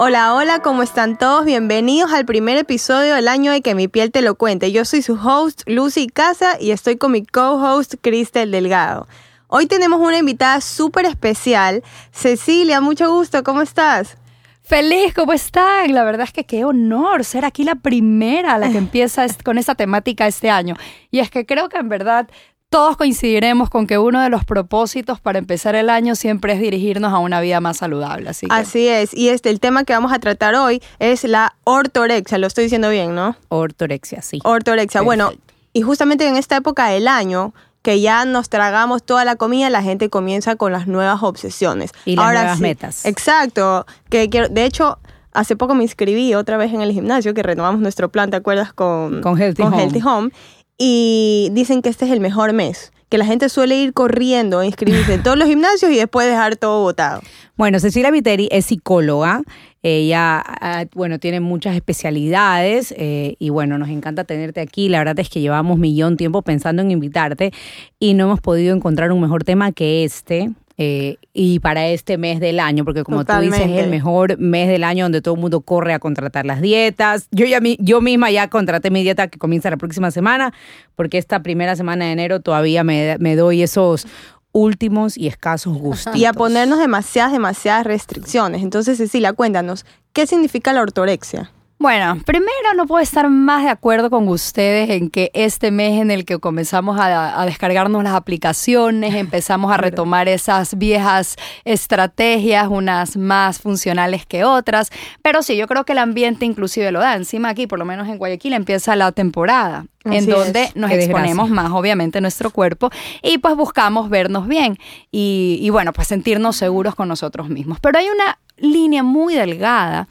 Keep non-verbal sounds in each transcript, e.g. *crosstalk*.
Hola, hola, ¿cómo están todos? Bienvenidos al primer episodio del año de Que mi piel te lo cuente. Yo soy su host, Lucy Casa, y estoy con mi co-host, Cristel Delgado. Hoy tenemos una invitada súper especial. Cecilia, mucho gusto, ¿cómo estás? Feliz, ¿cómo están? La verdad es que qué honor ser aquí la primera, la que *laughs* empieza con esta temática este año. Y es que creo que en verdad todos coincidiremos con que uno de los propósitos para empezar el año siempre es dirigirnos a una vida más saludable. Así, así es. Y este, el tema que vamos a tratar hoy es la ortorexia. Lo estoy diciendo bien, ¿no? Ortorexia, sí. Ortorexia. Bueno, y justamente en esta época del año, que ya nos tragamos toda la comida, la gente comienza con las nuevas obsesiones. Y las nuevas metas. Exacto. Que, de hecho, hace poco me inscribí otra vez en el gimnasio, que renovamos nuestro plan, ¿te acuerdas? Con, con Healthy Healthy Home y dicen que este es el mejor mes, que la gente suele ir corriendo a inscribirse en todos los gimnasios y después dejar todo votado. Bueno, Cecilia Viteri es psicóloga. Ella, ah, bueno, tiene muchas especialidades eh, y bueno, nos encanta tenerte aquí. La verdad es que llevamos millón tiempo pensando en invitarte y no hemos podido encontrar un mejor tema que este. Eh, y para este mes del año, porque como tú dices, es el mejor mes del año donde todo el mundo corre a contratar las dietas. Yo, ya, yo misma ya contraté mi dieta que comienza la próxima semana, porque esta primera semana de enero todavía me, me doy esos últimos y escasos gustos. Y a ponernos demasiadas, demasiadas restricciones. Entonces, Cecilia, cuéntanos, ¿qué significa la ortorexia? Bueno, primero no puedo estar más de acuerdo con ustedes en que este mes en el que comenzamos a, descargarnos las aplicaciones, empezamos a retomar esas viejas estrategias, unas más funcionales que otras, pero sí, yo creo que el ambiente inclusive lo da. Encima aquí, por lo menos en Guayaquil, empieza la temporada. en donde nos exponemos más, obviamente, nuestro cuerpo y pues buscamos vernos bien y, y bueno, pues sentirnos seguros con nosotros mismos. Pero hay una línea muy delgada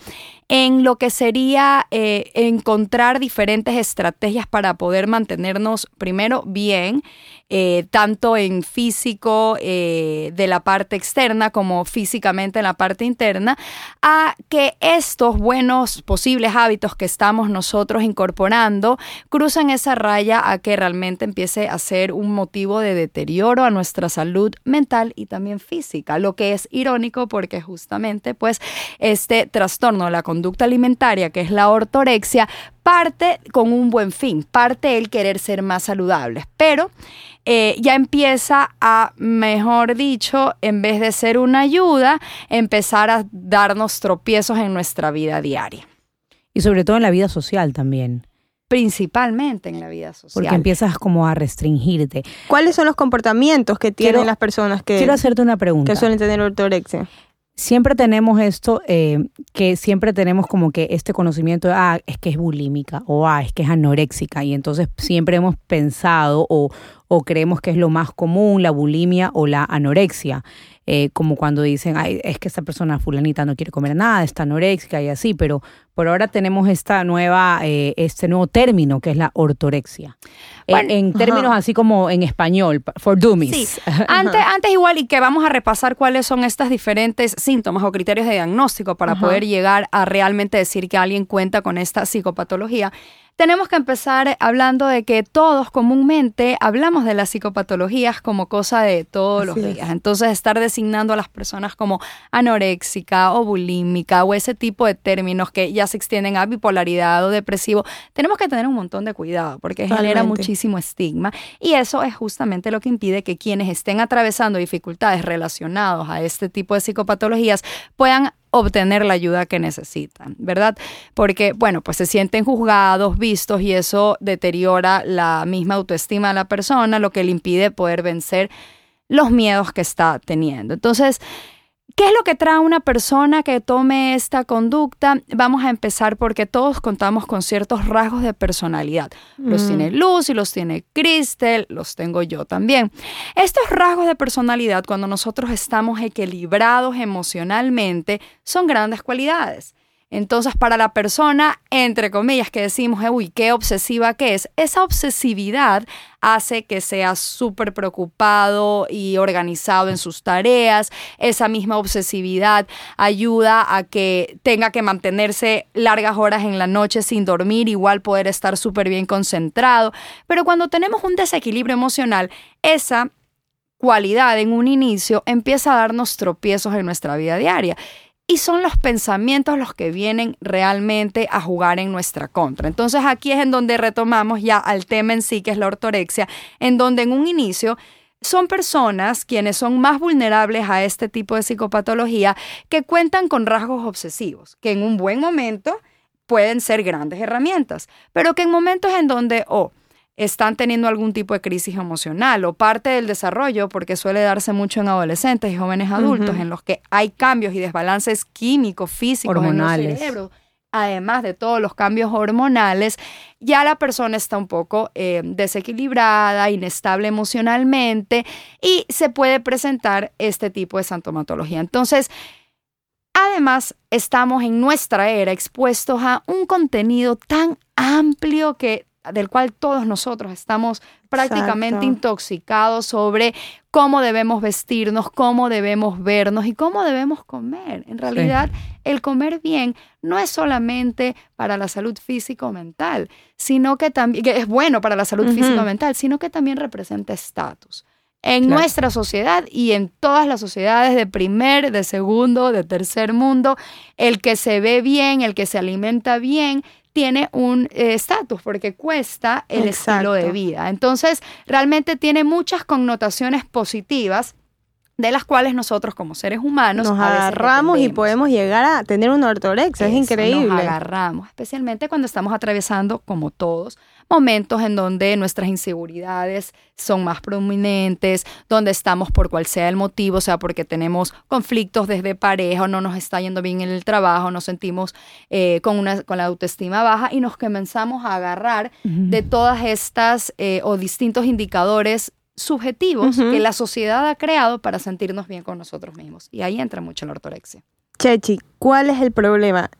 en lo que sería eh, encontrar diferentes estrategias para poder mantenernos primero bien eh, tanto en físico eh, de la parte externa como físicamente en la parte interna, a que estos buenos posibles hábitos que estamos nosotros incorporando cruzan esa raya a que realmente empiece a ser un motivo de deterioro a nuestra salud mental y también física, lo que es irónico porque justamente pues este trastorno de la conducta alimentaria, que es la ortorexia, parte con un buen fin, parte el querer ser más saludables, pero eh, ya empieza a, mejor dicho, en vez de ser una ayuda, empezar a darnos tropiezos en nuestra vida diaria. Y sobre todo en la vida social también principalmente en la vida social. Porque empiezas como a restringirte. ¿Cuáles son los comportamientos que tienen las personas que quiero hacerte una pregunta que suelen tener ortorexia? Siempre tenemos esto, eh, que siempre tenemos como que este conocimiento de, ah, es que es bulímica o ah, es que es anoréxica y entonces siempre hemos pensado o, o creemos que es lo más común la bulimia o la anorexia. Eh, como cuando dicen, Ay, es que esta persona fulanita no quiere comer nada, está anoréxica y así, pero por ahora tenemos esta nueva, eh, este nuevo término que es la ortorexia. en, términos así como en español, for dummies. Sí. *laughs* Antes, antes igual, y que vamos a repasar cuáles son estas diferentes síntomas o criterios de diagnóstico para poder llegar a realmente decir que alguien cuenta con esta psicopatología tenemos que empezar hablando de que todos comúnmente hablamos de las psicopatologías como cosa de todos los días. Entonces, estar designando a las personas como anoréxica o bulímica o ese tipo de términos que ya se extienden a bipolaridad o depresivo, tenemos que tener un montón de cuidado porque genera muchísimo estigma. Y eso es justamente lo que impide que quienes estén atravesando dificultades relacionadas a este tipo de psicopatologías puedan obtener la ayuda que necesitan, ¿verdad? Porque, bueno, pues se sienten juzgados, vistos y eso deteriora la misma autoestima de la persona, lo que le impide poder vencer los miedos que está teniendo. Entonces, ¿Qué es lo que trae una persona que tome esta conducta? Vamos a empezar porque todos contamos con ciertos rasgos de personalidad. Los mm. tiene Luz y los tiene Cristel, los tengo yo también. Estos rasgos de personalidad, cuando nosotros estamos equilibrados emocionalmente, son grandes cualidades. Entonces, para la persona, entre comillas, que decimos, uy, qué obsesiva que es, esa obsesividad hace que sea súper preocupado y organizado en sus tareas. Esa misma obsesividad ayuda a que tenga que mantenerse largas horas en la noche sin dormir, igual poder estar súper bien concentrado. Pero cuando tenemos un desequilibrio emocional, esa cualidad en un inicio empieza a darnos tropiezos en nuestra vida diaria y son los pensamientos los que vienen realmente a jugar en nuestra contra. Entonces aquí es en donde retomamos ya al tema en sí, que es la ortorexia, en donde en un inicio son personas quienes son más vulnerables a este tipo de psicopatología que cuentan con rasgos obsesivos, que en un buen momento pueden ser grandes herramientas, pero que en momentos en donde, oh, están teniendo algún tipo de crisis emocional o parte del desarrollo, porque suele darse mucho en adolescentes y jóvenes adultos, en los que hay cambios y desbalances químicos, físicos Hormonales. en el cerebro, además de todos los cambios hormonales, ya la persona está un poco eh, desequilibrada, inestable emocionalmente y se puede presentar este tipo de sintomatología. Entonces, Además, estamos en nuestra era expuestos a un contenido tan amplio que del cual todos nosotros estamos prácticamente Exacto. intoxicados sobre cómo debemos vestirnos, cómo debemos vernos y cómo debemos comer. En realidad, el comer bien no es solamente para la salud física o mental, sino que también, que es bueno para la salud Ujú. física o mental, sino que también representa estatus. En Claro. nuestra sociedad y en todas las sociedades de primer, de segundo, de tercer mundo, el que se ve bien, el que se alimenta bien, tiene un eh, estatus porque cuesta el estilo de vida. Entonces, realmente tiene muchas connotaciones positivas de las cuales nosotros como seres humanos Nos agarramos y podemos llegar a tener una ortorexia. Es increíble. Nos agarramos, especialmente cuando estamos atravesando, como todos, momentos en donde nuestras inseguridades son más prominentes, donde estamos por cual sea el motivo, o sea, porque tenemos conflictos desde pareja, o no nos está yendo bien en el trabajo, nos sentimos eh, con, una, con la autoestima baja y nos comenzamos a agarrar de todas estas eh, o distintos indicadores subjetivos que la sociedad ha creado para sentirnos bien con nosotros mismos. Y ahí entra mucho la ortorexia. Chechi, ¿cuál es el problema?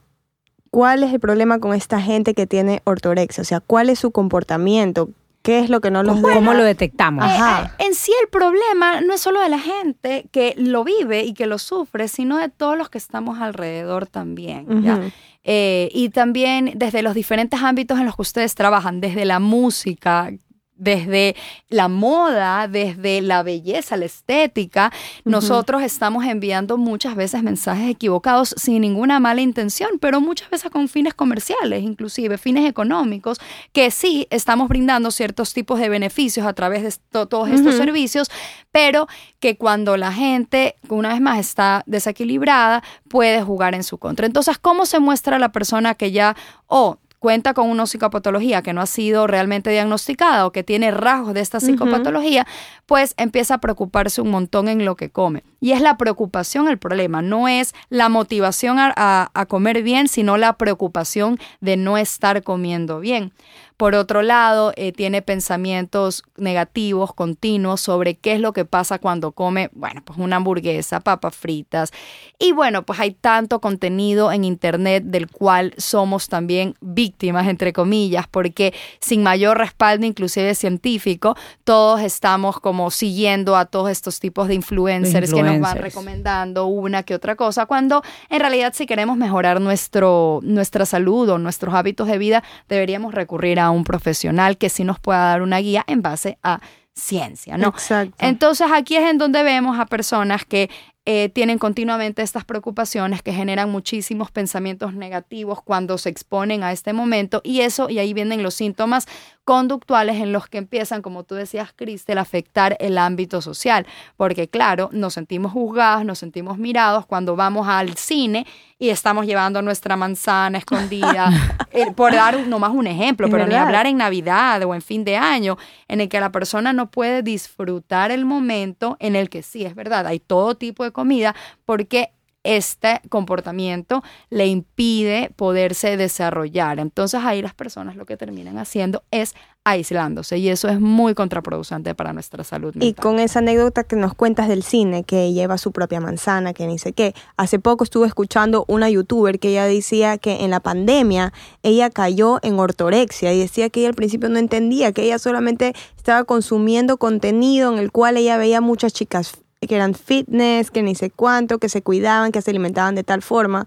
¿Cuál es el problema con esta gente que tiene ortorexia? O sea, ¿cuál es su comportamiento? ¿Qué es lo que no los ¿Cómo, deja? cómo lo detectamos? Ajá. Eh, eh, en sí el problema no es solo de la gente que lo vive y que lo sufre, sino de todos los que estamos alrededor también. Eh, y también desde los diferentes ámbitos en los que ustedes trabajan, desde la música, desde la moda, desde la belleza, la estética, nosotros estamos enviando muchas veces mensajes equivocados sin ninguna mala intención, pero muchas veces con fines comerciales, inclusive fines económicos, que sí estamos brindando ciertos tipos de beneficios a través de esto- todos estos servicios, pero que cuando la gente, una vez más, está desequilibrada, puede jugar en su contra. Entonces, ¿cómo se muestra la persona que ya, o cuenta con una psicopatología que no ha sido realmente diagnosticada o que tiene rasgos de esta psicopatología, pues empieza a preocuparse un montón en lo que come. Y es la preocupación el problema, no es la motivación a, a- a comer bien, sino la preocupación de no estar comiendo bien. Por otro lado, eh, tiene pensamientos negativos continuos sobre qué es lo que pasa cuando come, bueno, pues una hamburguesa, papas fritas. Y bueno, pues hay tanto contenido en Internet del cual somos también víctimas, entre comillas, porque sin mayor respaldo, inclusive científico, todos estamos como siguiendo a todos estos tipos de influencers, que nos van influencers. recomendando una que otra cosa, cuando en realidad si queremos mejorar nuestro, nuestra salud o nuestros hábitos de vida, deberíamos recurrir a un profesional que sí nos pueda dar una guía en base a ciencia, ¿no? Exacto. Entonces aquí es en donde vemos a personas que eh, tienen continuamente estas preocupaciones que generan muchísimos pensamientos negativos cuando se exponen a este momento y eso, y ahí vienen los síntomas conductuales en los que empiezan, como tú decías, Cristel, a afectar el ámbito social, porque claro, nos sentimos juzgados, nos sentimos mirados cuando vamos al cine y estamos llevando nuestra manzana *laughs* escondida, eh, por dar nomás un ejemplo, Es pero ni hablar en Navidad o en fin de año, en el que la persona no puede disfrutar el momento en el que sí, es verdad, hay todo tipo de comida, porque este comportamiento le impide poderse desarrollar. Entonces ahí las personas lo que terminan haciendo es aislándose y eso es muy contraproducente para nuestra salud mental. Y con esa anécdota que nos cuentas del cine, que lleva su propia manzana, que ni sé qué, hace poco estuve escuchando una youtuber que ella decía que en la pandemia ella cayó en ortorexia y decía que ella al principio no entendía, que ella solamente estaba consumiendo contenido en el cual ella veía muchas chicas que eran fitness, que ni sé cuánto, que se cuidaban, que se alimentaban de tal forma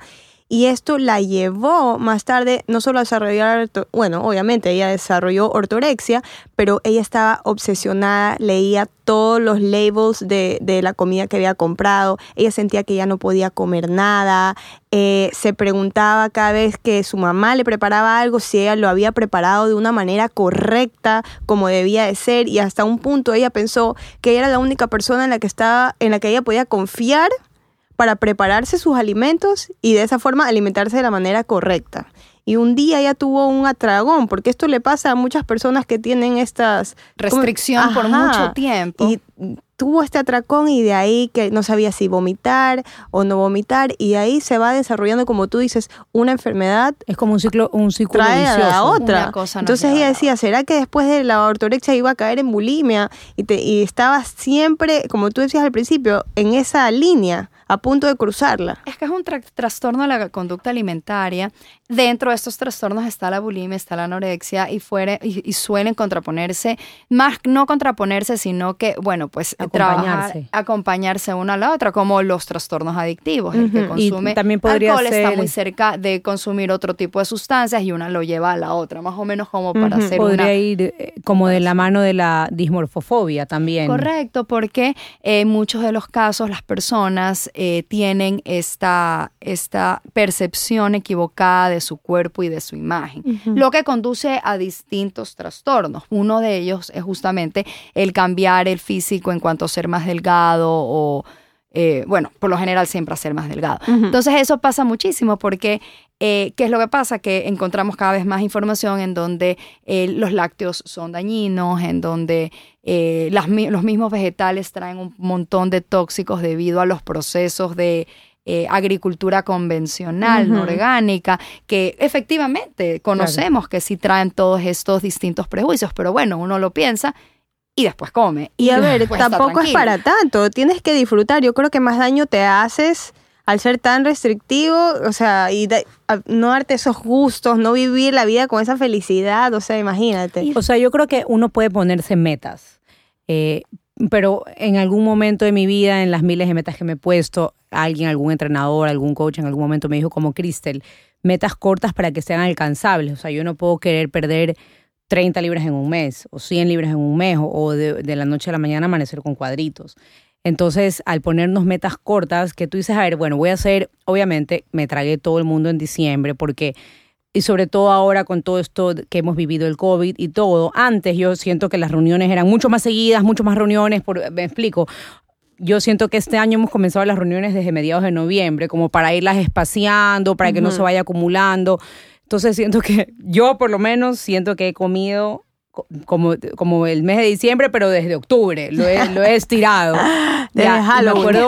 y esto la llevó más tarde no solo a desarrollar, bueno, obviamente ella desarrolló ortorexia, pero ella estaba obsesionada, leía todos los labels de, de la comida que había comprado, ella sentía que ya no podía comer nada, eh, se preguntaba cada vez que su mamá le preparaba algo si ella lo había preparado de una manera correcta, como debía de ser, y hasta un punto ella pensó que ella era la única persona en la que estaba, en la que ella podía confiar para prepararse sus alimentos y de esa forma alimentarse de la manera correcta. Y un día ella tuvo un atragón, porque esto le pasa a muchas personas que tienen estas... Restricción por mucho tiempo. Y tuvo este atracón y de ahí que no sabía si vomitar o no vomitar y de ahí se va desarrollando como tú dices una enfermedad es como un ciclo un ciclo trae vicioso. a la otra entonces ella decía será que después de la ortorexia iba a caer en bulimia y, te, y estaba siempre como tú decías al principio en esa línea a punto de cruzarla. Es que es un trastorno de la conducta alimentaria. Dentro de estos trastornos está la bulimia, está la anorexia y, fuere, y, suelen contraponerse, más no contraponerse, sino que, bueno, pues acompañarse, acompañarse una a la otra, como los trastornos adictivos. El que consume también podría alcohol ser... está muy cerca de consumir otro tipo de sustancias y una lo lleva a la otra, más o menos como para hacer Podría ir eh, como de la mano de la dismorfofobia también. Correcto, porque en muchos de los casos las personas eh, tienen esta, esta percepción equivocada de su cuerpo y de su imagen, lo que conduce a distintos trastornos. Uno de ellos es justamente el cambiar el físico en cuanto a ser más delgado o... Eh, bueno, por lo general siempre a ser más delgado. Entonces eso pasa muchísimo porque eh, ¿Qué es lo que pasa? Que encontramos cada vez más información en donde eh, los lácteos son dañinos, en donde las, los mismos vegetales traen un montón de tóxicos debido a los procesos de agricultura convencional, no orgánica, que efectivamente conocemos que sí traen todos estos distintos prejuicios, pero bueno, uno lo piensa y después come. Y, a ver, tampoco es para tanto, tienes que disfrutar, yo creo que más daño te haces al ser tan restrictivo, o sea, y no darte esos gustos, no vivir la vida con esa felicidad, o sea, imagínate. O sea, yo creo que uno puede ponerse metas, eh, pero en algún momento de mi vida, en las miles de metas que me he puesto, alguien, algún entrenador, algún coach en algún momento me dijo como Cristel, metas cortas para que sean alcanzables, o sea, yo no puedo querer perder 30 libras en un mes o 100 libras en un mes o de, de la noche a la mañana amanecer con cuadritos. Entonces, al ponernos metas cortas, que tú dices, a ver, bueno, voy a hacer, obviamente, me tragué todo el mundo en diciembre porque, y sobre todo ahora con todo esto que hemos vivido el COVID y todo, antes yo siento que las reuniones eran mucho más seguidas, mucho más reuniones, por, me explico. Yo siento que este año hemos comenzado las reuniones desde mediados de noviembre, como para irlas espaciando, para que no se vaya acumulando. Entonces siento que *laughs* yo por lo menos siento que he comido como, como el mes de diciembre, pero desde octubre lo he, lo he estirado. *laughs*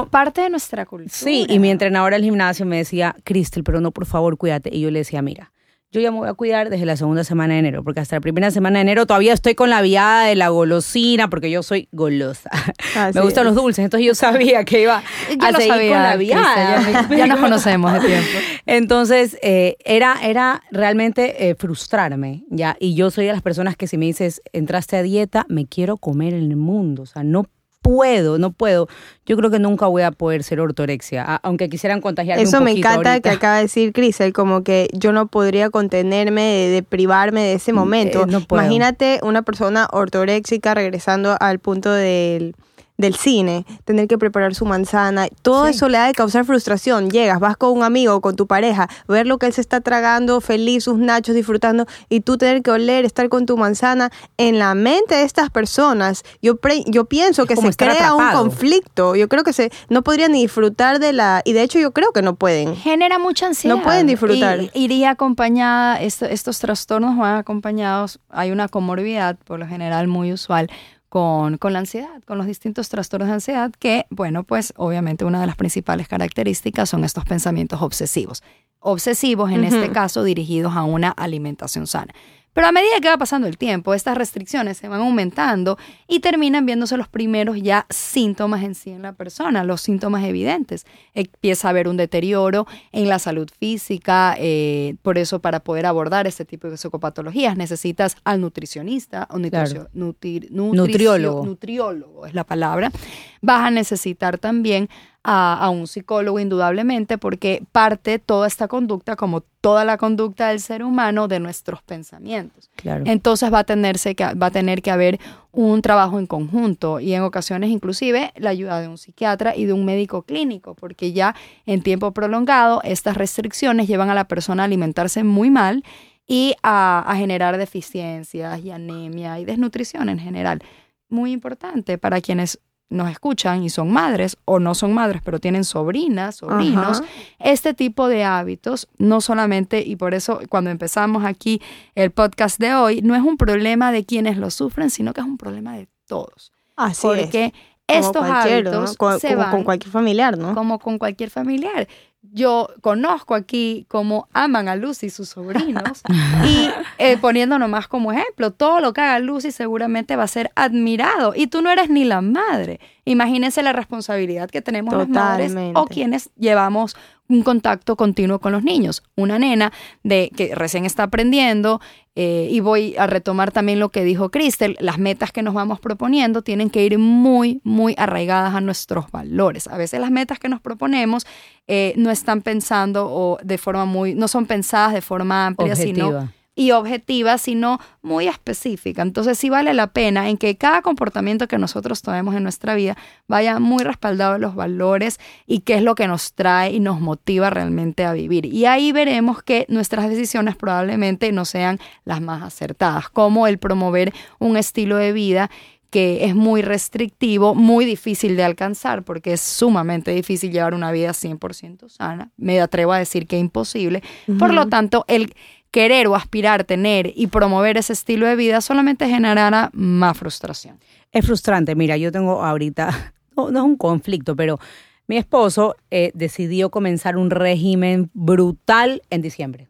es parte de nuestra cultura. Sí, y mi entrenadora del gimnasio me decía, Cristel, pero no, por favor, cuídate. Y yo le decía, mira, yo ya me voy a cuidar desde la segunda semana de enero, porque hasta la primera semana de enero todavía estoy con la viada de la golosina, porque yo soy golosa. *laughs* me gustan los dulces, entonces yo sabía que iba a seguir con la viada. Ya, nos *laughs* conocemos de tiempo. Entonces, eh, era, era realmente eh, frustrarme, ¿ya? Y yo soy de las personas que si me dices, entraste a dieta, me quiero comer el mundo, o sea, no puedo, no puedo. Yo creo que nunca voy a poder ser ortorexia, aunque quisieran contagiarme Eso un me encanta que acaba de decir Crisel, como que yo no podría contenerme de, privarme de ese mm, momento. Eh, Imagínate una persona ortoréxica regresando al punto del del cine, tener que preparar su manzana, todo eso le ha de causar frustración. Llegas, vas con un amigo, con tu pareja, ver lo que él se está tragando, feliz, sus nachos, disfrutando, y tú tener que oler, estar con tu manzana. En la mente de estas personas, yo, yo pienso que se crea un conflicto. Yo creo que se no podrían ni disfrutar de la... Y de hecho yo creo que no pueden. Genera mucha ansiedad. No pueden disfrutar. iría acompañada, estos trastornos van acompañados, hay una comorbidad, por lo general muy usual, con, con la ansiedad, con los distintos trastornos de ansiedad, que, bueno, pues obviamente una de las principales características son estos pensamientos obsesivos. Obsesivos, en este caso, dirigidos a una alimentación sana. Pero a medida que va pasando el tiempo, estas restricciones se van aumentando y terminan viéndose los primeros ya síntomas en sí en la persona, los síntomas evidentes. Empieza a haber un deterioro en la salud física, eh, por eso para poder abordar este tipo de psicopatologías necesitas al nutricionista o nutriólogo. nutriólogo es la palabra. Vas a necesitar también a, un psicólogo indudablemente porque parte toda esta conducta, como toda la conducta del ser humano, de nuestros pensamientos. Entonces va a, tenerse que, va a tener que haber un trabajo en conjunto y en ocasiones inclusive la ayuda de un psiquiatra y de un médico clínico, porque ya en tiempo prolongado estas restricciones llevan a la persona a alimentarse muy mal y a, a generar deficiencias y anemia y desnutrición en general. Muy importante para quienes nos escuchan y son madres o no son madres, pero tienen sobrinas, sobrinos, este tipo de hábitos, no solamente, y por eso cuando empezamos aquí el podcast de hoy, no es un problema de quienes lo sufren, sino que es un problema de todos. Así porque estos hábitos se van, con cualquier familiar, ¿no? Como con cualquier familiar yo conozco aquí cómo aman a Lucy y sus sobrinos *laughs* y eh, poniéndonos más como ejemplo, todo lo que haga Lucy seguramente va a ser admirado y tú no eres ni la madre. Imagínense la responsabilidad que tenemos las madres o quienes llevamos un contacto continuo con los niños. Una nena de que recién está aprendiendo, eh, y voy a retomar también lo que dijo Cristel, las metas que nos vamos proponiendo tienen que ir muy, muy arraigadas a nuestros valores. A veces las metas que nos proponemos eh, no están pensando o de forma muy, no son pensadas de forma amplia, sino y objetiva, sino muy específica. Entonces sí vale la pena en que cada comportamiento que nosotros tomemos en nuestra vida vaya muy respaldado en los valores y qué es lo que nos trae y nos motiva realmente a vivir. Y ahí veremos que nuestras decisiones probablemente no sean las más acertadas, como el promover un estilo de vida que es muy restrictivo, muy difícil de alcanzar, porque es sumamente difícil llevar una vida 100% sana. Me atrevo a decir que imposible. Por lo tanto, el querer o aspirar, tener y promover ese estilo de vida solamente generará más frustración. Es frustrante. Mira, yo tengo ahorita, *laughs* no, es un conflicto, pero mi esposo eh, decidió comenzar un régimen brutal en diciembre.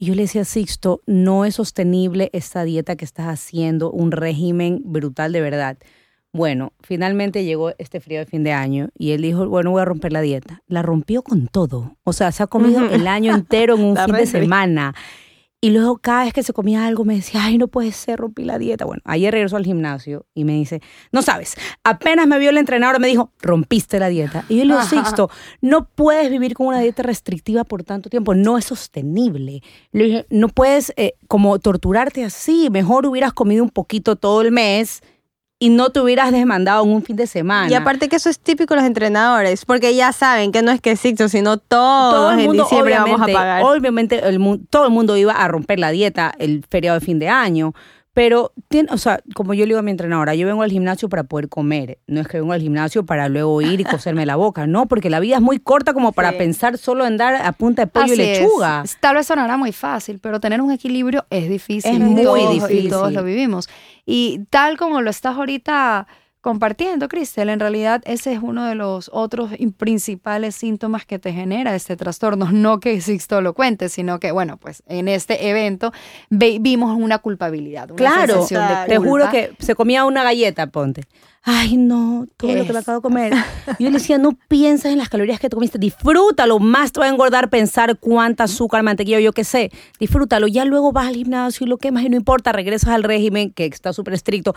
Yo le decía, Sixto, no es sostenible esta dieta que estás haciendo, un régimen brutal de verdad. Bueno, finalmente llegó este frío de fin de año y él dijo, bueno, voy a romper la dieta. La rompió con todo. O sea, se ha comido el año entero en un *laughs* fin de semana. Y luego cada vez que se comía algo me decía, ay, no puede ser, rompí la dieta. Bueno, ayer regresó al gimnasio y me dice, no sabes, apenas me vio el entrenador, me dijo, rompiste la dieta. Y yo le digo, *laughs* Sixto, no puedes vivir con una dieta restrictiva por tanto tiempo, no es sostenible. Le dije, no puedes eh, como torturarte así, mejor hubieras comido un poquito todo el mes y no te hubieras desmandado en un fin de semana. Y aparte que eso es típico de los entrenadores, porque ya saben que no es que existe, sino todos todo el mundo, en diciembre vamos a pagar. Obviamente el, todo el mundo iba a romper la dieta el feriado de fin de año, pero, tiene, o sea, como yo le digo a mi entrenadora, yo vengo al gimnasio para poder comer. No es que vengo al gimnasio para luego ir y coserme la boca. No, porque la vida es muy corta como para pensar solo en dar a punta de pollo y lechuga. Tal vez sonará muy fácil, pero tener un equilibrio es difícil. Es muy difícil. Y todos lo vivimos. Y tal como lo estás ahorita compartiendo, Cristel. En realidad, ese es uno de los otros principales síntomas que te genera este trastorno. No que Sixto lo cuente, sino que, bueno, pues en este evento vimos una culpabilidad. Una claro, te juro que se comía una galleta, ponte. Ay, no, todo lo que me acabo de comer. yo le decía, no pienses en las calorías que te comiste, disfrútalo, más te va a engordar pensar cuánta azúcar, mantequilla, yo qué sé, disfrútalo. Ya luego vas al gimnasio y lo quemas y no importa, regresas al régimen que está súper estricto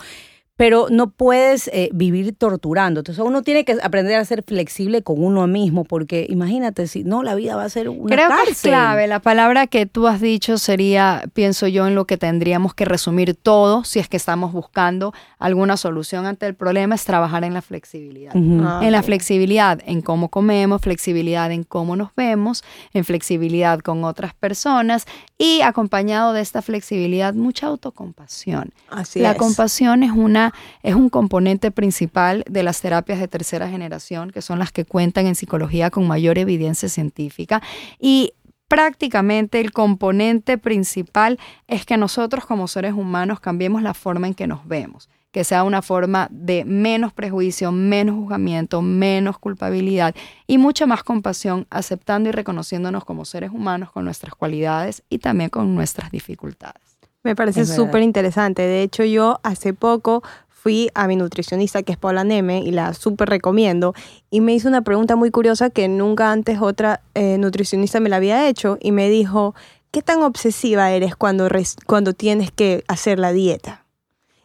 pero no puedes eh, vivir torturando. Entonces uno tiene que aprender a ser flexible con uno mismo, porque imagínate, si no, la vida va a ser una Creo cárcel. que es clave. La palabra que tú has dicho sería, pienso yo, en lo que tendríamos que resumir todo, si es que estamos buscando alguna solución ante el problema, es trabajar en la flexibilidad. Ah, en la flexibilidad en cómo comemos, flexibilidad en cómo nos vemos, en flexibilidad con otras personas y acompañado de esta flexibilidad, mucha autocompasión. Así la compasión es una es un componente principal de las terapias de tercera generación, que son las que cuentan en psicología con mayor evidencia científica. Y prácticamente el componente principal es que nosotros como seres humanos cambiemos la forma en que nos vemos que sea una forma de menos prejuicio, menos juzgamiento, menos culpabilidad y mucha más compasión, aceptando y reconociéndonos como seres humanos con nuestras cualidades y también con nuestras dificultades. Me parece súper interesante. De hecho, yo hace poco fui a mi nutricionista, que es Paula Neme, y la súper recomiendo, y me hizo una pregunta muy curiosa que nunca antes otra eh, nutricionista me la había hecho, y me dijo, ¿qué tan obsesiva eres cuando, cuando tienes que hacer la dieta?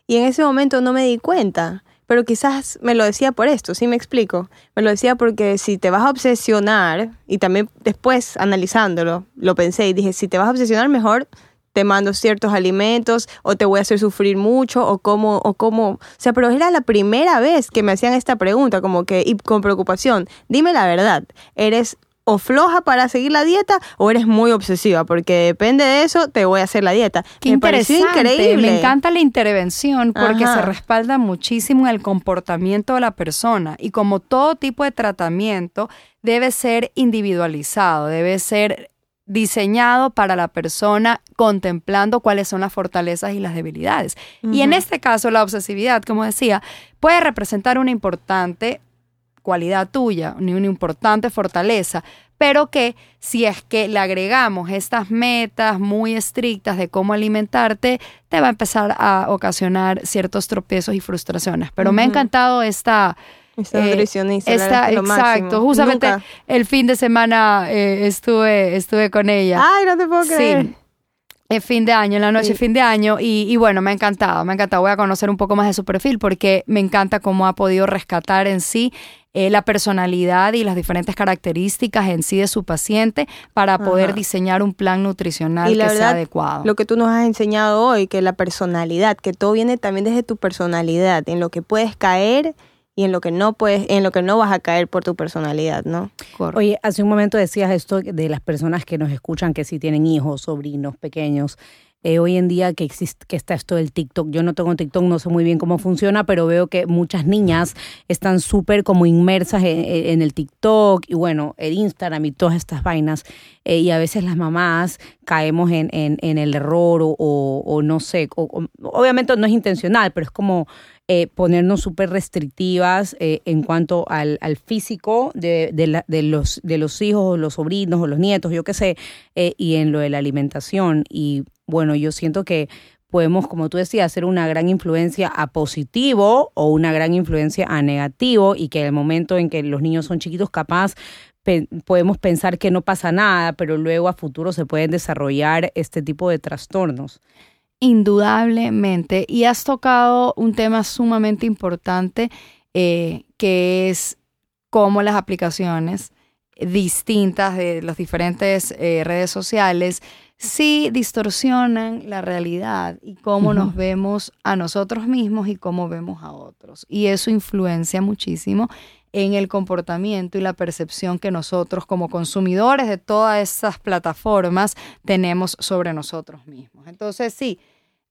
Y en ese momento no me di cuenta, pero quizás me lo decía por esto, ¿sí me explico? Me lo decía porque si te vas a obsesionar, y también después analizándolo, lo pensé y dije, si te vas a obsesionar, mejor te mando ciertos alimentos o te voy a hacer sufrir mucho o cómo, o cómo, o sea, pero era la primera vez que me hacían esta pregunta, como que, y con preocupación, dime la verdad, ¿eres o floja para seguir la dieta o eres muy obsesiva, porque depende de eso te voy a hacer la dieta. Qué me interesante. increíble. Me encanta la intervención porque se respalda muchísimo en el comportamiento de la persona y como todo tipo de tratamiento debe ser individualizado, debe ser diseñado para la persona contemplando cuáles son las fortalezas y las debilidades. Y en este caso, la obsesividad, como decía, puede representar una importante cualidad tuya, ni una importante fortaleza, pero que si es que le agregamos estas metas muy estrictas de cómo alimentarte, te va a empezar a ocasionar ciertos tropiezos y frustraciones. Pero me ha encantado esta esta eh, nutricionista. exacto. Justamente el fin de semana eh, estuve, estuve con ella. Ay, no te puedo creer. Sí. El fin de año, en la noche, fin de año, y, bueno, me ha encantado, me ha encantado. Voy a conocer un poco más de su perfil porque me encanta cómo ha podido rescatar en sí eh, la personalidad y las diferentes características en sí de su paciente para poder diseñar un plan nutricional que sea adecuado. Lo que tú nos has enseñado hoy, que la personalidad, que todo viene también desde tu personalidad, en lo que puedes caer y en lo que no puedes, en lo que no vas a caer por tu personalidad, ¿no? Oye, hace un momento decías esto de las personas que nos escuchan que sí tienen hijos, sobrinos pequeños. Eh, hoy en día que existe, que está esto del TikTok. Yo no tengo TikTok, no sé muy bien cómo funciona, pero veo que muchas niñas están súper como inmersas en, el TikTok y bueno, el Instagram y todas estas vainas. Eh, y a veces las mamás caemos en, en, el error o, o, no sé, obviamente no es intencional, pero es como eh, ponernos súper restrictivas eh, en cuanto al, al físico de, de, los, de los hijos, los sobrinos o los nietos, yo qué sé, eh, y en lo de la alimentación. Y bueno, yo siento que podemos, como tú decías, hacer una gran influencia a positivo o una gran influencia a negativo y que en el momento en que los niños son chiquitos, capaz podemos pensar que no pasa nada, pero luego a futuro se pueden desarrollar este tipo de trastornos. Indudablemente. Y has tocado un tema sumamente importante eh, que es cómo las aplicaciones distintas de las diferentes eh, redes sociales sí distorsionan la realidad y cómo nos vemos a nosotros mismos y cómo vemos a otros. Y eso influencia muchísimo en el comportamiento y la percepción que nosotros como consumidores de todas estas plataformas tenemos sobre nosotros mismos. Entonces, sí,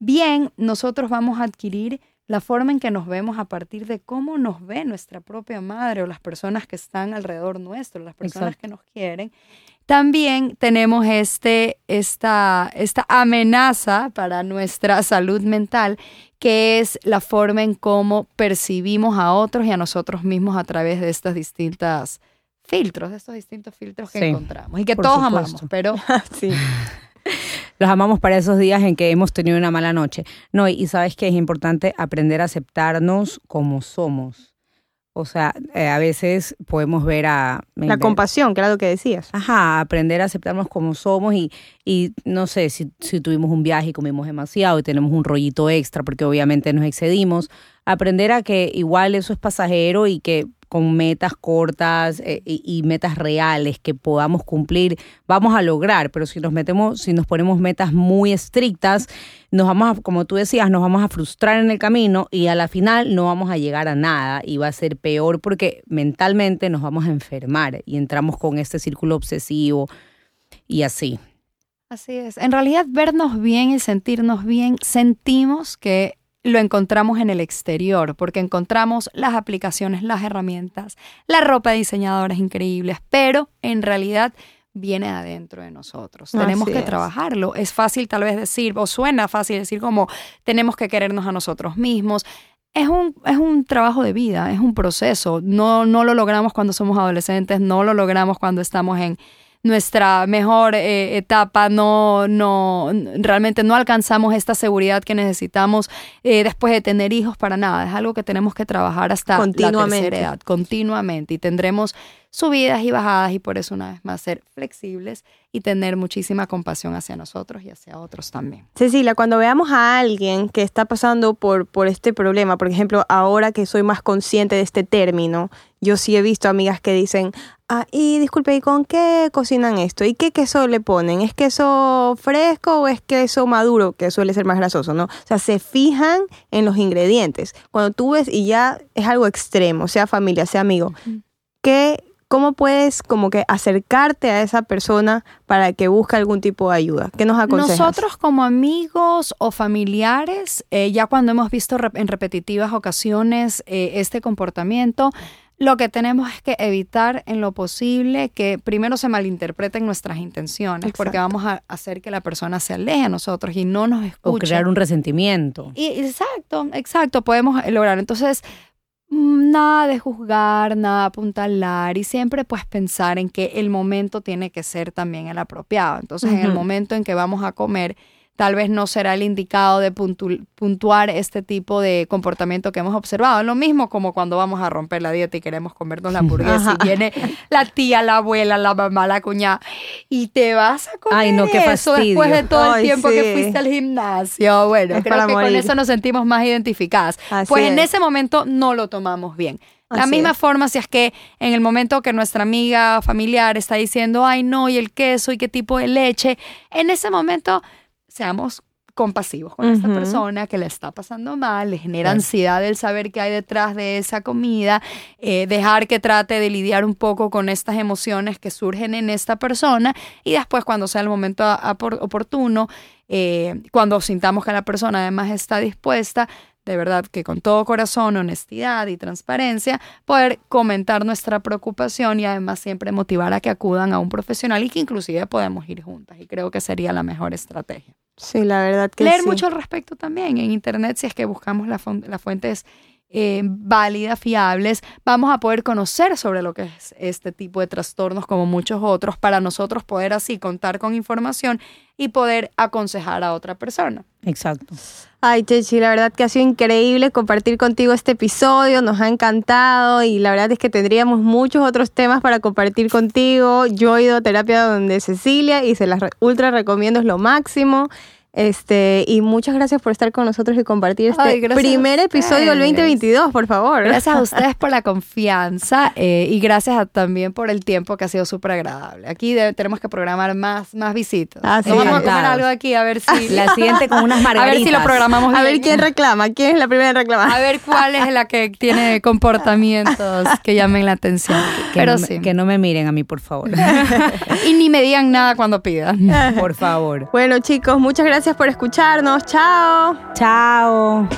bien, nosotros vamos a adquirir la forma en que nos vemos a partir de cómo nos ve nuestra propia madre o las personas que están alrededor nuestro, las personas que nos quieren. También tenemos este, esta, esta amenaza para nuestra salud mental, que es la forma en cómo percibimos a otros y a nosotros mismos a través de estas distintas filtros, de estos distintos filtros que encontramos y que todos amamos, pero *laughs* sí. *laughs* los amamos para esos días en que hemos tenido una mala noche. No, y, sabes que es importante aprender a aceptarnos como somos. O sea, eh, a veces podemos ver a... La compasión, que era lo que decías. Ajá, aprender a aceptarnos como somos y, y no sé, si, si tuvimos un viaje y comimos demasiado y tenemos un rollito extra porque obviamente nos excedimos, aprender a que igual eso es pasajero y que con metas cortas eh, y, metas reales que podamos cumplir, vamos a lograr, pero si nos metemos, si nos ponemos metas muy estrictas, nos vamos a, como tú decías, nos vamos a frustrar en el camino y a la final no vamos a llegar a nada y va a ser peor porque mentalmente nos vamos a enfermar y entramos con este círculo obsesivo y así. Así es. En realidad, vernos bien y sentirnos bien, sentimos que lo encontramos en el exterior, porque encontramos las aplicaciones, las herramientas, la ropa de diseñadores increíbles, pero en realidad viene adentro de nosotros. tenemos que trabajarlo. Es fácil tal vez decir, o suena fácil decir como tenemos que querernos a nosotros mismos. es un, es un trabajo de vida, es un proceso. No, no lo logramos cuando somos adolescentes, no lo logramos cuando estamos en nuestra mejor eh, etapa, no, no, realmente no alcanzamos esta seguridad que necesitamos eh, después de tener hijos para nada. Es algo que tenemos que trabajar hasta la tercera edad, continuamente. Y tendremos subidas y bajadas y por eso una vez más ser flexibles y tener muchísima compasión hacia nosotros y hacia otros también. Cecilia, cuando veamos a alguien que está pasando por, por este problema, por ejemplo, ahora que soy más consciente de este término, yo sí he visto amigas que dicen, ah, y disculpe, ¿y con qué cocinan esto? ¿Y qué queso le ponen? ¿Es queso fresco o es queso maduro, que suele ser más grasoso, no? O sea, se fijan en los ingredientes. Cuando tú ves y ya es algo extremo, sea familia, sea amigo, ¿qué ¿Cómo puedes como que acercarte a esa persona para que busque algún tipo de ayuda? ¿Qué nos aconsejas? Nosotros como amigos o familiares, eh, ya cuando hemos visto en repetitivas ocasiones eh, este comportamiento, lo que tenemos es que evitar en lo posible que primero se malinterpreten nuestras intenciones, porque vamos a hacer que la persona se aleje a nosotros y no nos escuche. O crear un resentimiento. Y, exacto, exacto, podemos lograr. Entonces, Mm, nada de juzgar, nada de apuntalar y siempre pues pensar en que el momento tiene que ser también el apropiado. Entonces, en el momento en que vamos a comer, tal vez no será el indicado de puntuar este tipo de comportamiento que hemos observado. Lo mismo como cuando vamos a romper la dieta y queremos comernos la hamburguesa y viene la tía, la abuela, la mamá, la cuñada y te vas a comer Ay, no, qué eso después de todo el tiempo que fuiste al gimnasio. Bueno, creo que con eso nos sentimos más identificadas. pues en ese momento no lo tomamos bien. La misma forma, si es que en el momento que nuestra amiga familiar está diciendo, ay no, y el queso y qué tipo de leche, en ese momento seamos compasivos con esta persona que le está pasando mal, le genera ansiedad el saber qué hay detrás de esa comida, eh, dejar que trate de lidiar un poco con estas emociones que surgen en esta persona y después cuando sea el momento oportuno, eh, cuando sintamos que la persona además está dispuesta, de verdad que con todo corazón, honestidad y transparencia, poder comentar nuestra preocupación y además siempre motivar a que acudan a un profesional y que inclusive podemos ir juntas. Y creo que sería la mejor estrategia. Sí, la verdad que Leer mucho al respecto también en Internet, si es que buscamos las fuentes eh, válidas, fiables, vamos a poder conocer sobre lo que es este tipo de trastornos como muchos otros para nosotros poder así contar con información y poder aconsejar a otra persona. Exacto. Ay, Chechi, la verdad que ha sido increíble compartir contigo este episodio, nos ha encantado y la verdad es que tendríamos muchos otros temas para compartir contigo. Yo he ido a terapia donde Cecilia y se las ultra recomiendo, es lo máximo. Este, y muchas gracias por estar con nosotros y compartir este primer episodio del 2022, por favor. Gracias a *laughs* ustedes por la confianza eh, y gracias también por el tiempo que ha sido súper agradable. Aquí tenemos que programar más, más visitas. Ah, vamos a comer algo aquí a ver si. *laughs* La siguiente con unas margaritas. *laughs* A ver si lo programamos A ver quién reclama, quién es la primera en reclamar. A ver cuál es la que tiene comportamientos que llamen la atención. Que Pero no, sí. Que no me miren a mí, por favor. y ni me digan nada cuando pidan. Por favor. Bueno, chicos, muchas gracias por escucharnos. Chao. Chao.